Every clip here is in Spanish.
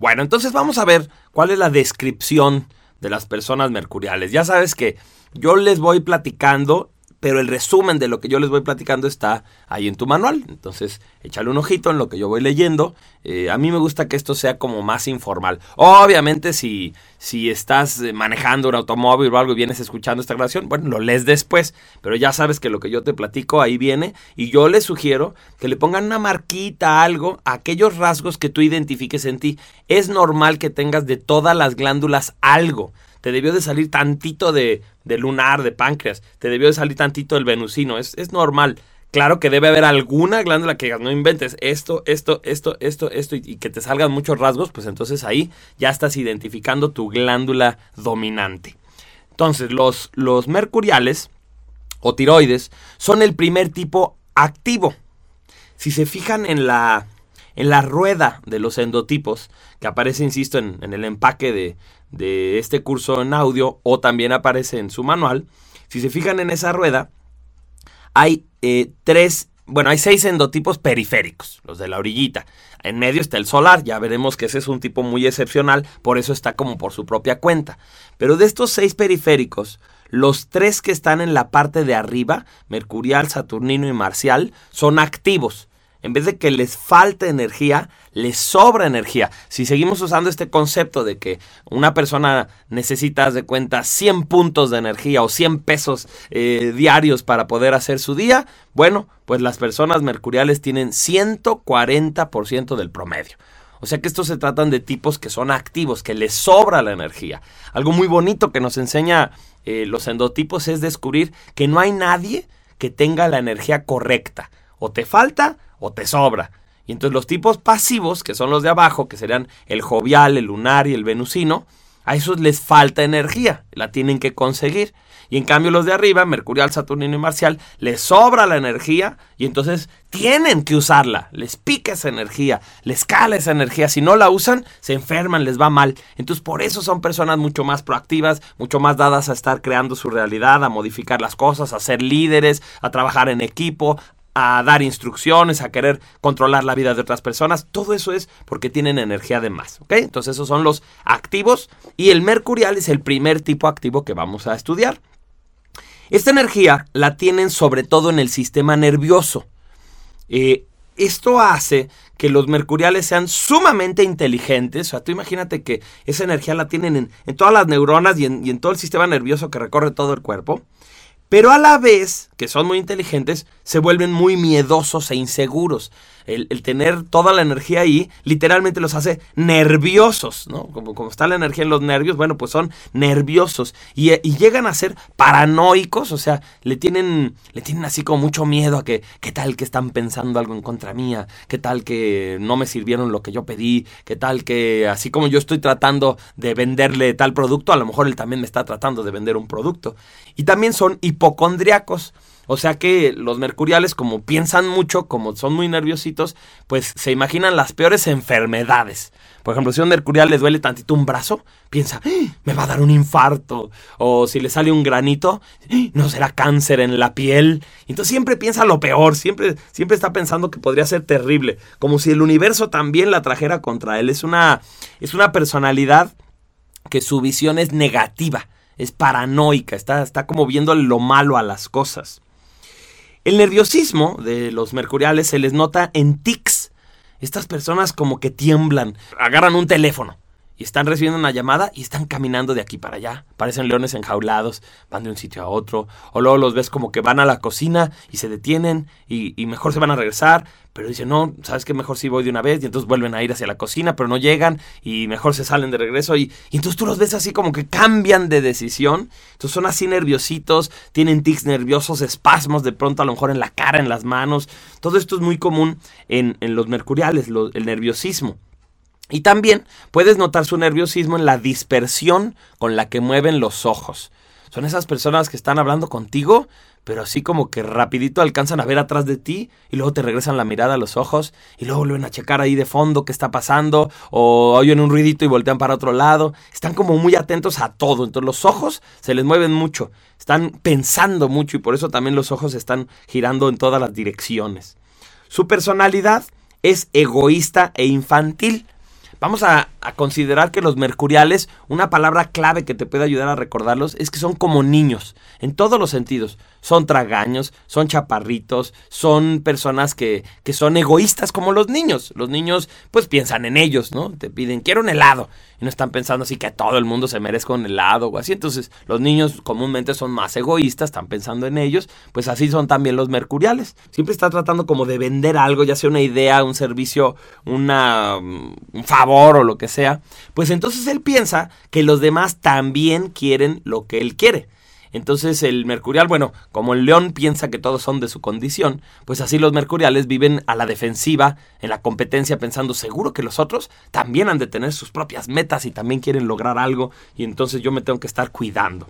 Bueno, entonces vamos a ver cuál es la descripción de las personas mercuriales. Ya sabes que yo les voy platicando pero el resumen de lo que yo les voy platicando está ahí en tu manual. Entonces, échale un ojito en lo que yo voy leyendo. Eh, a mí me gusta que esto sea como más informal. Obviamente, si, si estás eh, manejando un automóvil o algo y vienes escuchando esta grabación, bueno, lo lees después. Pero ya sabes que lo que yo te platico ahí viene. Y yo les sugiero que le pongan una marquita, algo, a aquellos rasgos que tú identifiques en ti. Es normal que tengas de todas las glándulas algo te debió de salir tantito de, lunar, de páncreas, te debió de salir tantito del venusino, es, es normal. Claro que debe haber alguna glándula que no inventes esto, esto, esto, esto, esto y, que te salgan muchos rasgos, pues entonces ahí ya estás identificando tu glándula dominante. Entonces, los, los mercuriales o tiroides son el primer tipo activo. Si se fijan en la, en la rueda de los endotipos, que aparece, insisto, en el empaque de, de este curso en audio o también aparece en su manual. Si se fijan en esa rueda, hay eh, tres, bueno, hay seis endotipos periféricos, los de la orillita. En medio está el solar, ya veremos que ese es un tipo muy excepcional, por eso está como por su propia cuenta. Pero de estos seis periféricos, los tres que están en la parte de arriba, Mercurial, Saturnino y Marcial, son activos. En vez de que les falte energía, les sobra energía. Si seguimos usando este concepto de que una persona necesita, de cuenta, 100 puntos de energía o 100 pesos eh, diarios para poder hacer su día, bueno, pues las personas mercuriales tienen 140% del promedio. O sea que estos se tratan de tipos que son activos, que les sobra la energía. Algo muy bonito que nos enseña eh, los endotipos es descubrir que no hay nadie que tenga la energía correcta. O te falta o te sobra. Y entonces los tipos pasivos, que son los de abajo, que serían el jovial, el lunar y el venusino, a esos les falta energía, la tienen que conseguir. Y en cambio los de arriba, Mercurial, Saturnino y Marcial, les sobra la energía y entonces tienen que usarla. Les pica esa energía, les cala esa energía. Si no la usan, se enferman, les va mal. Entonces por eso son personas mucho más proactivas, mucho más dadas a estar creando su realidad, a modificar las cosas, a ser líderes, a trabajar en equipo, a dar instrucciones, a querer controlar la vida de otras personas. Todo eso es porque tienen energía de más. ¿ok? Entonces esos son los activos y el mercurial es el primer tipo activo que vamos a estudiar. Esta energía la tienen sobre todo en el sistema nervioso. Eh, esto hace que los mercuriales sean sumamente inteligentes. O sea, tú imagínate que esa energía la tienen en, todas las neuronas y en, y en todo el sistema nervioso que recorre todo el cuerpo pero a la vez, que son muy inteligentes, se vuelven muy miedosos e inseguros. El, tener toda la energía ahí literalmente los hace nerviosos, ¿no? Como, como, está la energía en los nervios, bueno, pues son nerviosos y, llegan a ser paranoicos, o sea, le tienen, le tienen así como mucho miedo a que, ¿qué tal que están pensando algo en contra mía? ¿Qué tal que no me sirvieron lo que yo pedí? ¿Qué tal que así como yo estoy tratando de venderle tal producto, a lo mejor él también me está tratando de vender un producto? Y también son hipocondriacos. O sea que los mercuriales, como piensan mucho, como son muy nerviositos, pues se imaginan las peores enfermedades. Por ejemplo, si a un mercurial le duele tantito un brazo, piensa, ¡Ah! me va a dar un infarto. O si le sale un granito, ¡Ah! no será cáncer en la piel. Entonces siempre piensa lo peor, siempre, siempre está pensando que podría ser terrible. Como si el universo también la trajera contra él. Es una, es una personalidad que su visión es negativa es paranoica, está, está como viendo lo malo a las cosas. El nerviosismo de los mercuriales se les nota en tics. Estas personas como que tiemblan, agarran un teléfono y están recibiendo una llamada y están caminando de aquí para allá. Parecen leones enjaulados, van de un sitio a otro. O luego los ves como que van a la cocina y se detienen y, mejor se van a regresar. Pero dicen, no, sabes que mejor sí voy de una vez. Y entonces vuelven a ir hacia la cocina, pero no llegan y mejor se salen de regreso. Y, y entonces tú los ves así como que cambian de decisión. Entonces son así nerviositos, tienen tics nerviosos, espasmos de pronto a lo mejor en la cara, en las manos. Todo esto es muy común en, los mercuriales, el nerviosismo. Y también puedes notar su nerviosismo en la dispersión con la que mueven los ojos. Son esas personas que están hablando contigo, pero así como que rapidito alcanzan a ver atrás de ti y luego te regresan la mirada a los ojos y luego vuelven a checar ahí de fondo qué está pasando o oyen un ruidito y voltean para otro lado. Están como muy atentos a todo. Entonces los ojos se les mueven mucho. Están pensando mucho y por eso también los ojos están girando en todas las direcciones. Su personalidad es egoísta e infantil Vamos a, considerar que los mercuriales, una palabra clave que te puede ayudar a recordarlos, es que son como niños, en todos los sentidos. Son tragaños, son chaparritos, son personas que, que son egoístas como los niños. Los niños pues piensan en ellos, ¿no? Te piden, quiero un helado. Y no están pensando así que todo el mundo se merezca un helado o así. Entonces los niños comúnmente son más egoístas, están pensando en ellos. Pues así son también los mercuriales. Siempre está tratando como de vender algo, ya sea una idea, un servicio, una, un favor o lo que sea. Pues entonces él piensa que los demás también quieren lo que él quiere. Entonces el mercurial, bueno, como el león piensa que todos son de su condición, pues así los mercuriales viven a la defensiva, en la competencia, pensando seguro que los otros también han de tener sus propias metas y también quieren lograr algo y entonces yo me tengo que estar cuidando.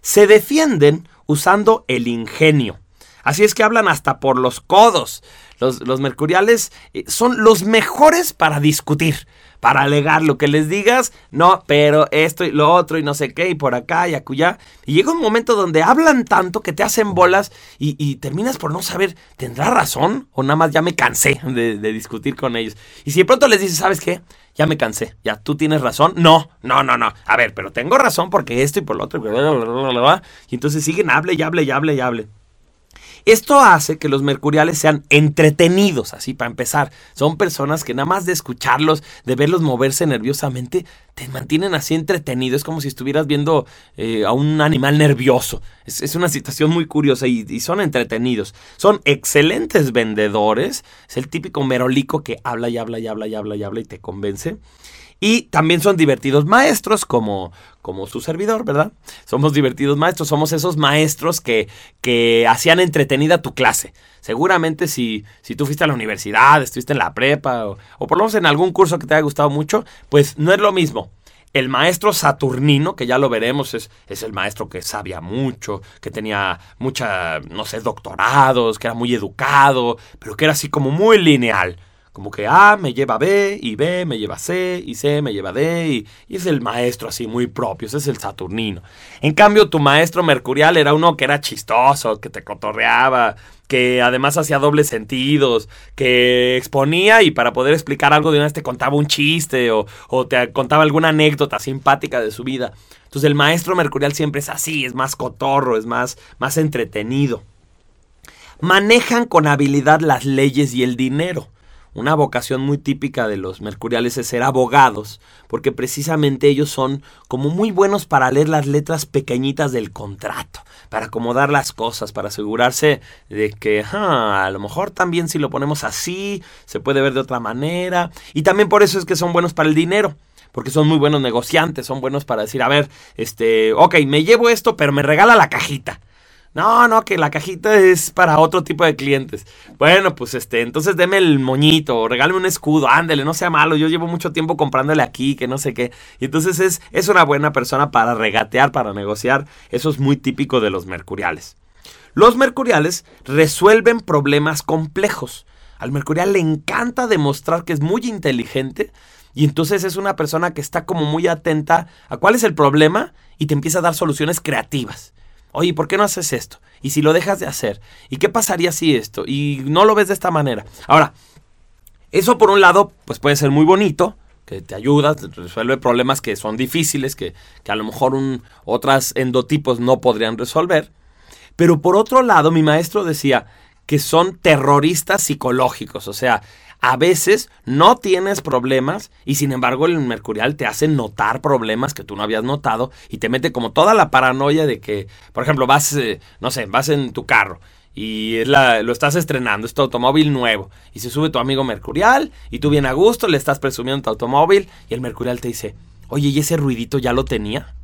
Se defienden usando el ingenio. Así es que hablan hasta por los codos. Los, mercuriales eh, son los mejores para discutir para alegar lo que les digas, no, pero esto y lo otro y no sé qué, y por acá y acullá. Y llega un momento donde hablan tanto que te hacen bolas y, terminas por no saber, ¿tendrá razón? O nada más ya me cansé de, discutir con ellos. Y si de pronto les dices, ¿sabes qué? ya me cansé, ya tú tienes razón. No, no, no, no. A ver, pero tengo razón porque esto y por lo otro. Y entonces siguen, hable y hable y hable y hable. Esto hace que los mercuriales sean entretenidos, así para empezar. Son personas que nada más de escucharlos, de verlos moverse nerviosamente, te mantienen así entretenido. Es como si estuvieras viendo eh, a un animal nervioso. Es, una situación muy curiosa y, y, son entretenidos. Son excelentes vendedores. Es el típico merolico que habla y habla y habla y habla y habla y te convence. Y también son divertidos maestros, como, como su servidor, ¿verdad? Somos divertidos maestros, somos esos maestros que, que hacían entretenida tu clase. Seguramente si, si tú fuiste a la universidad, estuviste en la prepa, o, por lo menos en algún curso que te haya gustado mucho, pues no es lo mismo. El maestro Saturnino, que ya lo veremos, es, es, el maestro que sabía mucho, que tenía mucha, no sé, doctorados, que era muy educado, pero que era así como muy lineal. Como que A me lleva a B y B me lleva a C y C me lleva a D y, es el maestro así muy propio, ese es el Saturnino. En cambio tu maestro Mercurial era uno que era chistoso, que te cotorreaba, que además hacía dobles sentidos, que exponía y para poder explicar algo de una vez te contaba un chiste o, o te contaba alguna anécdota simpática de su vida. Entonces el maestro Mercurial siempre es así, es más cotorro, es más, más entretenido. Manejan con habilidad las leyes y el dinero. Una vocación muy típica de los mercuriales es ser abogados, porque precisamente ellos son como muy buenos para leer las letras pequeñitas del contrato, para acomodar las cosas, para asegurarse de que a lo mejor también si lo ponemos así, se puede ver de otra manera, y también por eso es que son buenos para el dinero porque son muy buenos negociantes, son buenos para decir, a ver, este, ok, me llevo esto, pero me regala la cajita. No, no, que la cajita es para otro tipo de clientes. Bueno, pues este, entonces deme el moñito, regáleme un escudo, ándele, no sea malo. Yo llevo mucho tiempo comprándole aquí, que no sé qué. Y entonces es, es una buena persona para regatear, para negociar. Eso es muy típico de los mercuriales. Los mercuriales resuelven problemas complejos. Al mercurial le encanta demostrar que es muy inteligente y entonces es una persona que está como muy atenta a cuál es el problema y te empieza a dar soluciones creativas. Oye, ¿por qué no haces esto? ¿Y si lo dejas de hacer? ¿Y qué pasaría si esto? Y no lo ves de esta manera. Ahora, eso por un lado, pues puede ser muy bonito, que te ayuda, resuelve problemas que son difíciles, que, que a lo mejor un, otras endotipos no podrían resolver. Pero por otro lado, mi maestro decía que son terroristas psicológicos, o sea, a veces no tienes problemas y sin embargo el mercurial te hace notar problemas que tú no habías notado y te mete como toda la paranoia de que, por ejemplo, vas, eh, no sé, vas en tu carro y es la, lo estás estrenando, es tu automóvil nuevo y se sube tu amigo mercurial y tú bien a gusto le estás presumiendo tu automóvil y el mercurial te dice, oye, ¿y ese ruidito ya lo tenía?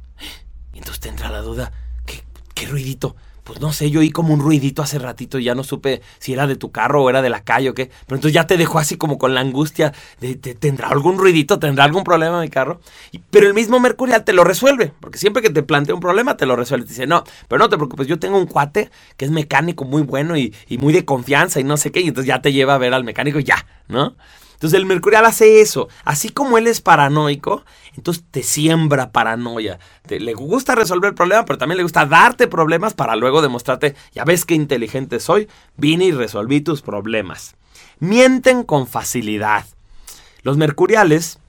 Y entonces te entra la duda, ¿qué, qué ruidito? Pues no sé, yo oí como un ruidito hace ratito y ya no supe si era de tu carro o era de la calle o qué. Pero entonces ya te dejó así como con la angustia de, ¿tendrá algún ruidito? ¿Tendrá algún problema mi carro? pero el mismo Mercurial te lo resuelve, porque siempre que te plantea un problema te lo resuelve. Te dice, no, pero no te preocupes, yo tengo un cuate que es mecánico muy bueno y, y muy de confianza y no sé qué, y entonces ya te lleva a ver al mecánico y ya, ¿no? Entonces el mercurial hace eso. Así como él es paranoico, entonces te siembra paranoia. le gusta resolver el problema, pero también le gusta darte problemas para luego demostrarte, ya ves qué inteligente soy, vine y resolví tus problemas. Mienten con facilidad. Los mercuriales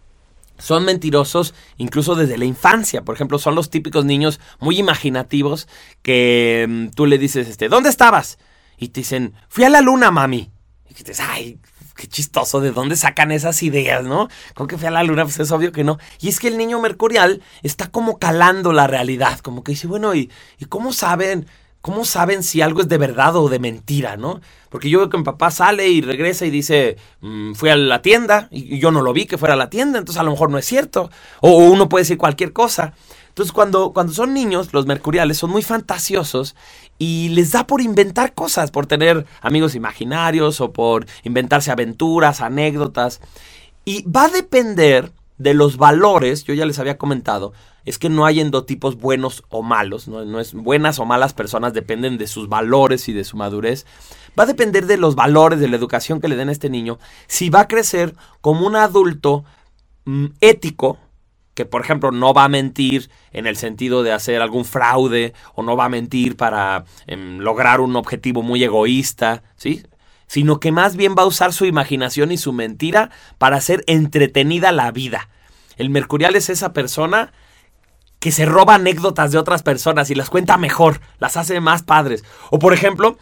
son mentirosos incluso desde la infancia. Por ejemplo, son los típicos niños muy imaginativos que mm, tú le dices, este, ¿dónde estabas? Y te dicen, fui a la luna, mami. Y dices, ay, qué chistoso, ¿de dónde sacan esas ideas, no? ¿Cómo que fui a la luna? Pues es obvio que no. Y es que el niño mercurial está como calando la realidad, como que dice, bueno, ¿y, ¿y cómo saben? ¿Cómo saben si algo es de verdad o de mentira, no? Porque yo veo que mi papá sale y regresa y dice, mm, fui a la tienda y yo no lo vi que fuera a la tienda, entonces a lo mejor no es cierto. O uno puede decir cualquier cosa. Entonces cuando, cuando son niños, los mercuriales son muy fantasiosos y les da por inventar cosas, por tener amigos imaginarios o por inventarse aventuras, anécdotas. Y va a depender de los valores, yo ya les había comentado, es que no hay endotipos buenos o malos, no, es buenas o malas personas, dependen de sus valores y de su madurez. Va a depender de los valores, de la educación que le den a este niño, si va a crecer como un adulto mm, ético, que por ejemplo no va a mentir en el sentido de hacer algún fraude o no va a mentir para em, lograr un objetivo muy egoísta, ¿sí? Sino que más bien va a usar su imaginación y su mentira para hacer entretenida la vida. El mercurial es esa persona que se roba anécdotas de otras personas y las cuenta mejor, las hace más padres. O por ejemplo,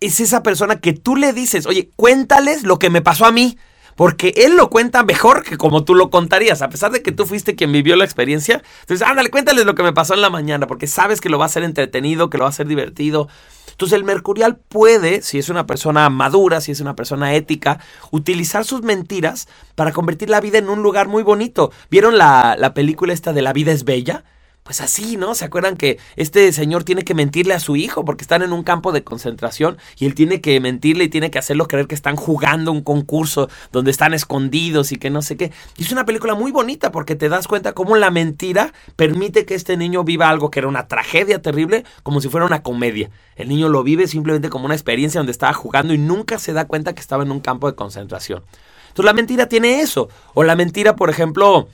es esa persona que tú le dices, oye, cuéntales lo que me pasó a mí. Porque él lo cuenta mejor que como tú lo contarías, a pesar de que tú fuiste quien vivió la experiencia. Entonces, ándale, cuéntales lo que me pasó en la mañana, porque sabes que lo va a hacer entretenido, que lo va a hacer divertido. Entonces, el mercurial puede, si es una persona madura, si es una persona ética, utilizar sus mentiras para convertir la vida en un lugar muy bonito. ¿Vieron la, la película esta de La vida es bella? Pues así, ¿no? ¿Se acuerdan que este señor tiene que mentirle a su hijo porque están en un campo de concentración y él tiene que mentirle y tiene que hacerlo creer que están jugando un concurso donde están escondidos y que no sé qué? Y es una película muy bonita porque te das cuenta cómo la mentira permite que este niño viva algo que era una tragedia terrible como si fuera una comedia. El niño lo vive simplemente como una experiencia donde estaba jugando y nunca se da cuenta que estaba en un campo de concentración. Entonces la mentira tiene eso. O la mentira, por ejemplo,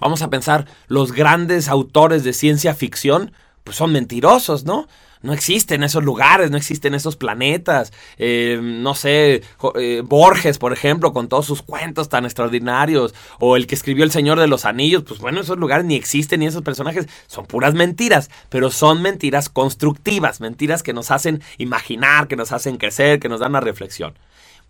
Vamos a pensar, los grandes autores de ciencia ficción, pues son mentirosos, ¿no? No existen esos lugares, no existen esos planetas. Eh, no sé, eh, Borges, por ejemplo, con todos sus cuentos tan extraordinarios. O el que escribió El Señor de los Anillos. Pues bueno, esos lugares ni existen ni esos personajes. Son puras mentiras. Pero son mentiras constructivas. Mentiras que nos hacen imaginar, que nos hacen crecer, que nos dan una reflexión.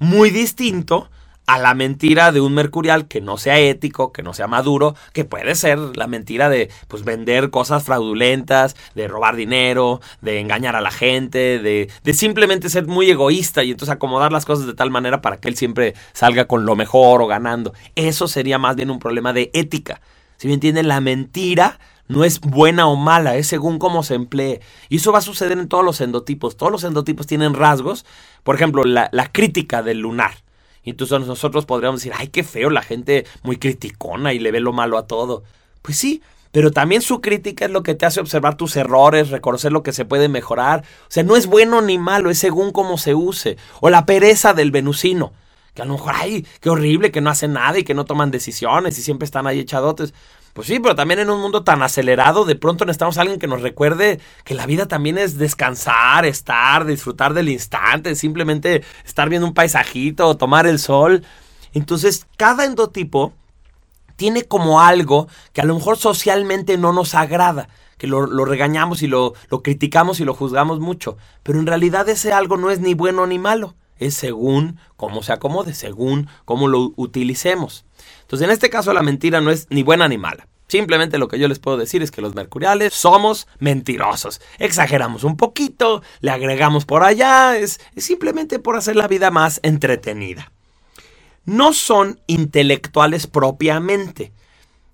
Muy distinto a la mentira de un mercurial que no sea ético, que no sea maduro, que puede ser la mentira de pues vender cosas fraudulentas, de robar dinero, de engañar a la gente, de, de simplemente ser muy egoísta y entonces acomodar las cosas de tal manera para que él siempre salga con lo mejor o ganando. Eso sería más bien un problema de ética. Si me entienden, la mentira no es buena o mala, es según cómo se emplee. Y eso va a suceder en todos los endotipos. Todos los endotipos tienen rasgos. Por ejemplo, la, la crítica del lunar. Y entonces nosotros podríamos decir, ay, qué feo, la gente muy criticona y le ve lo malo a todo. Pues sí, pero también su crítica es lo que te hace observar tus errores, reconocer lo que se puede mejorar. O sea, no es bueno ni malo, es según cómo se use. O la pereza del venusino, que a lo mejor, ay, qué horrible que no hacen nada y que no toman decisiones y siempre están ahí echadotes. Pues sí, pero también en un mundo tan acelerado, de pronto necesitamos a alguien que nos recuerde que la vida también es descansar, estar, disfrutar del instante, simplemente estar viendo un paisajito tomar el sol. Entonces, cada endotipo tiene como algo que a lo mejor socialmente no nos agrada, que lo, regañamos y lo, lo criticamos y lo juzgamos mucho, pero en realidad ese algo no es ni bueno ni malo, es según cómo se acomode, según cómo lo utilicemos. Entonces, en este caso la mentira no es ni buena ni mala. Simplemente lo que yo les puedo decir es que los mercuriales somos mentirosos. Exageramos un poquito, le agregamos por allá, es, simplemente por hacer la vida más entretenida. No son intelectuales propiamente.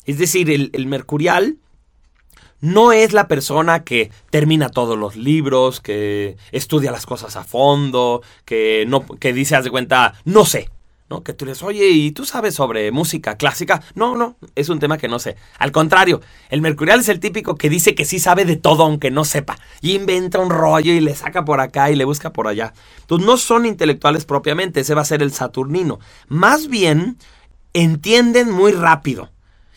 Es decir, el, mercurial no es la persona que termina todos los libros, que estudia las cosas a fondo, que, no, que dice, haz de cuenta, no sé, ¿no? Que tú le dices, oye, ¿y tú sabes sobre música clásica? No, no, es un tema que no sé. Al contrario, el Mercurial es el típico que dice que sí sabe de todo aunque no sepa. Y inventa un rollo y le saca por acá y le busca por allá. Entonces no son intelectuales propiamente, ese va a ser el Saturnino. Más bien, entienden muy rápido.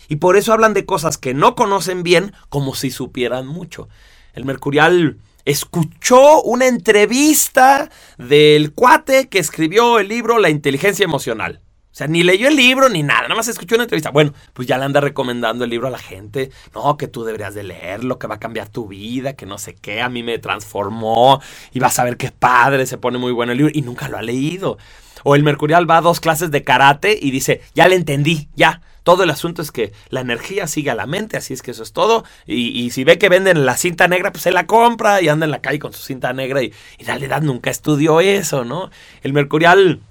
Y por eso hablan de cosas que no conocen bien como si supieran mucho. El Mercurial escuchó una entrevista del cuate que escribió el libro La inteligencia emocional. sea, ni leyó el libro ni nada, nada más escuchó una entrevista. Bueno, pues ya le anda recomendando el libro a la gente. No, que tú deberías de leerlo, que va a cambiar tu vida, que no sé qué, a mí me transformó y vas a ver qué padre, se pone muy bueno el libro y nunca lo ha leído. O el Mercurial va a dos clases de karate y dice, ya le entendí, ya. Todo el asunto es que la energía sigue a la mente, así es que eso es todo. Y, si ve que venden la cinta negra, pues se la compra y anda en la calle con su cinta negra y, y en realidad nunca estudió eso, ¿no? El Mercurial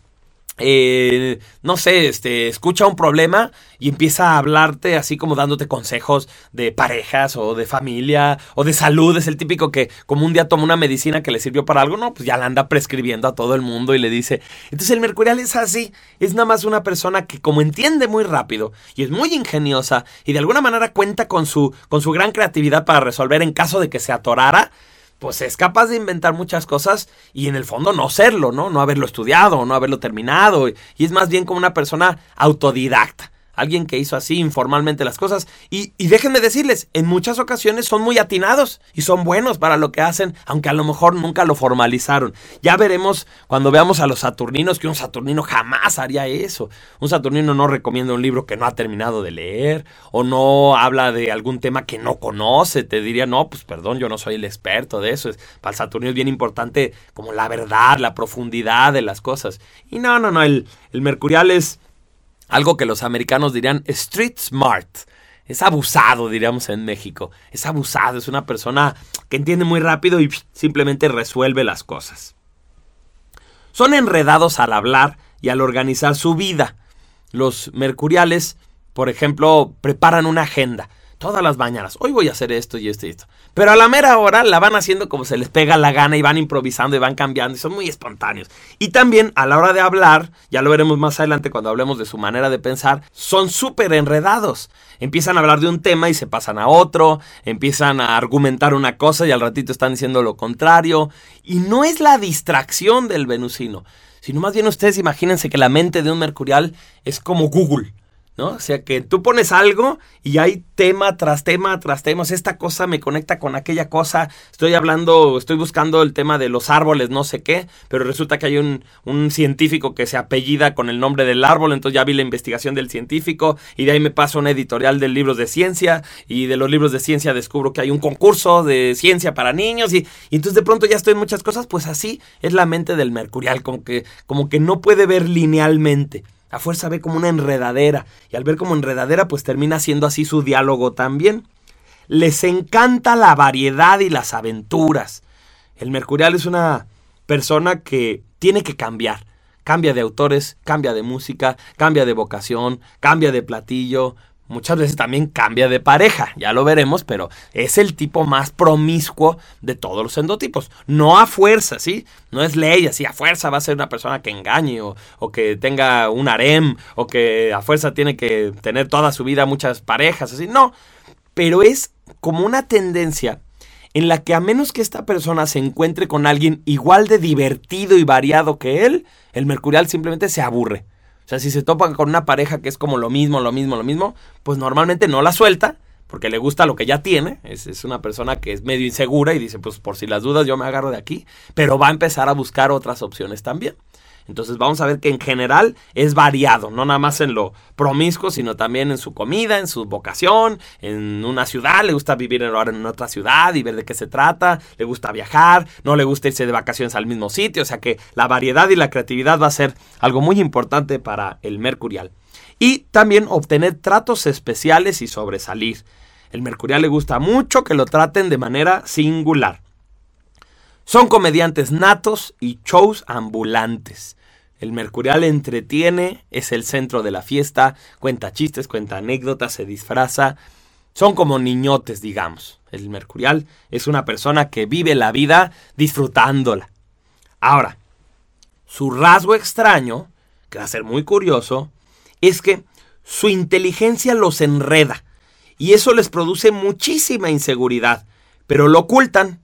eh, no sé, este, escucha un problema y empieza a hablarte así como dándote consejos de parejas o de familia o de salud. Es el típico que como un día toma una medicina que le sirvió para algo, no, pues ya la anda prescribiendo a todo el mundo y le dice. Entonces el mercurial es así, es nada más una persona que como entiende muy rápido y es muy ingeniosa y de alguna manera cuenta con su, con su gran creatividad para resolver en caso de que se atorara pues es capaz de inventar muchas cosas y en el fondo no serlo, ¿no? No haberlo estudiado, no haberlo terminado. Y es más bien como una persona autodidacta alguien que hizo así informalmente las cosas. Y, déjenme decirles, en muchas ocasiones son muy atinados y son buenos para lo que hacen, aunque a lo mejor nunca lo formalizaron. Ya veremos cuando veamos a los saturninos que un saturnino jamás haría eso. Un saturnino no recomienda un libro que no ha terminado de leer o no habla de algún tema que no conoce. Te diría, no, pues perdón, yo no soy el experto de eso. Para el saturnino es bien importante como la verdad, la profundidad de las cosas. Y no, no, no, el, el mercurial es algo que los americanos dirían street smart. Es abusado, diríamos en México. Es abusado, es una persona que entiende muy rápido y simplemente resuelve las cosas. Son enredados al hablar y al organizar su vida. Los mercuriales, por ejemplo, preparan una agenda todas las mañanas. Hoy voy a hacer esto y esto y esto. Pero a la mera hora la van haciendo como se les pega la gana y van improvisando y van cambiando y son muy espontáneos. Y también a la hora de hablar, ya lo veremos más adelante cuando hablemos de su manera de pensar, son súper enredados. Empiezan a hablar de un tema y se pasan a otro, empiezan a argumentar una cosa y al ratito están diciendo lo contrario. Y no es la distracción del venusino, sino más bien ustedes imagínense que la mente de un mercurial es como Google. ¿No? O sea que tú pones algo y hay tema tras tema tras tema. esta cosa me conecta con aquella cosa. Estoy hablando, estoy buscando el tema de los árboles, no sé qué, pero resulta que hay un, un científico que se apellida con el nombre del árbol, entonces ya vi la investigación del científico y de ahí me paso una editorial de libros de ciencia y de los libros de ciencia descubro que hay un concurso de ciencia para niños y, y entonces de pronto ya estoy en muchas cosas, pues así es la mente del mercurial, como que, como que no puede ver linealmente. A fuerza ve como una enredadera y al ver como enredadera pues termina siendo así su diálogo también. Les encanta la variedad y las aventuras. El Mercurial es una persona que tiene que cambiar. Cambia de autores, cambia de música, cambia de vocación, cambia de platillo, muchas veces también cambia de pareja, ya lo veremos, pero es el tipo más promiscuo de todos los endotipos. No a fuerza, ¿sí? No es ley, así a fuerza va a ser una persona que engañe o, o, que tenga un harem o que a fuerza tiene que tener toda su vida muchas parejas, así. No, pero es como una tendencia en la que a menos que esta persona se encuentre con alguien igual de divertido y variado que él, el mercurial simplemente se aburre. O sea, si se topan con una pareja que es como lo mismo, lo mismo, lo mismo, pues normalmente no la suelta porque le gusta lo que ya tiene. Es, es, una persona que es medio insegura y dice, pues por si las dudas yo me agarro de aquí, pero va a empezar a buscar otras opciones también. Entonces vamos a ver que en general es variado, no nada más en lo promiscuo, sino también en su comida, en su vocación, en una ciudad, le gusta vivir ahora en otra ciudad y ver de qué se trata, le gusta viajar, no le gusta irse de vacaciones al mismo sitio, o sea que la variedad y la creatividad va a ser algo muy importante para el mercurial. Y también obtener tratos especiales y sobresalir. El mercurial le gusta mucho que lo traten de manera singular. Son comediantes natos y shows ambulantes. El Mercurial entretiene, es el centro de la fiesta, cuenta chistes, cuenta anécdotas, se disfraza. Son como niñotes, digamos. El Mercurial es una persona que vive la vida disfrutándola. Ahora, su rasgo extraño, que va a ser muy curioso, es que su inteligencia los enreda y eso les produce muchísima inseguridad, pero lo ocultan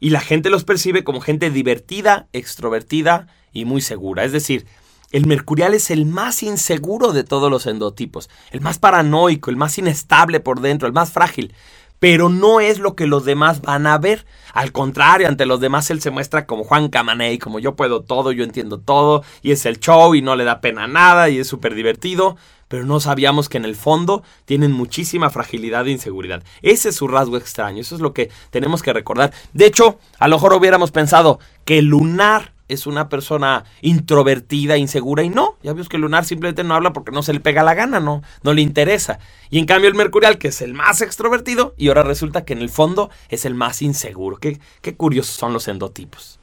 y la gente los percibe como gente divertida, extrovertida y muy segura. Es decir, el mercurial es el más inseguro de todos los endotipos, el más paranoico, el más inestable por dentro, el más frágil. pero no es lo que los demás van a ver. Al contrario, ante los demás él se muestra como Juan Camaney, como yo puedo todo, yo entiendo todo, y es el show y no le da pena nada y es súper divertido, pero no sabíamos que en el fondo tienen muchísima fragilidad e inseguridad. Ese es su rasgo extraño, eso es lo que tenemos que recordar. De hecho, a lo mejor hubiéramos pensado que Lunar es una persona introvertida, insegura, y no, ya vimos que lunar simplemente no habla porque no se le pega la gana, no, no le interesa. Y en cambio el mercurial, que es el más extrovertido, y ahora resulta que en el fondo es el más inseguro. Qué, qué curiosos son los endotipos.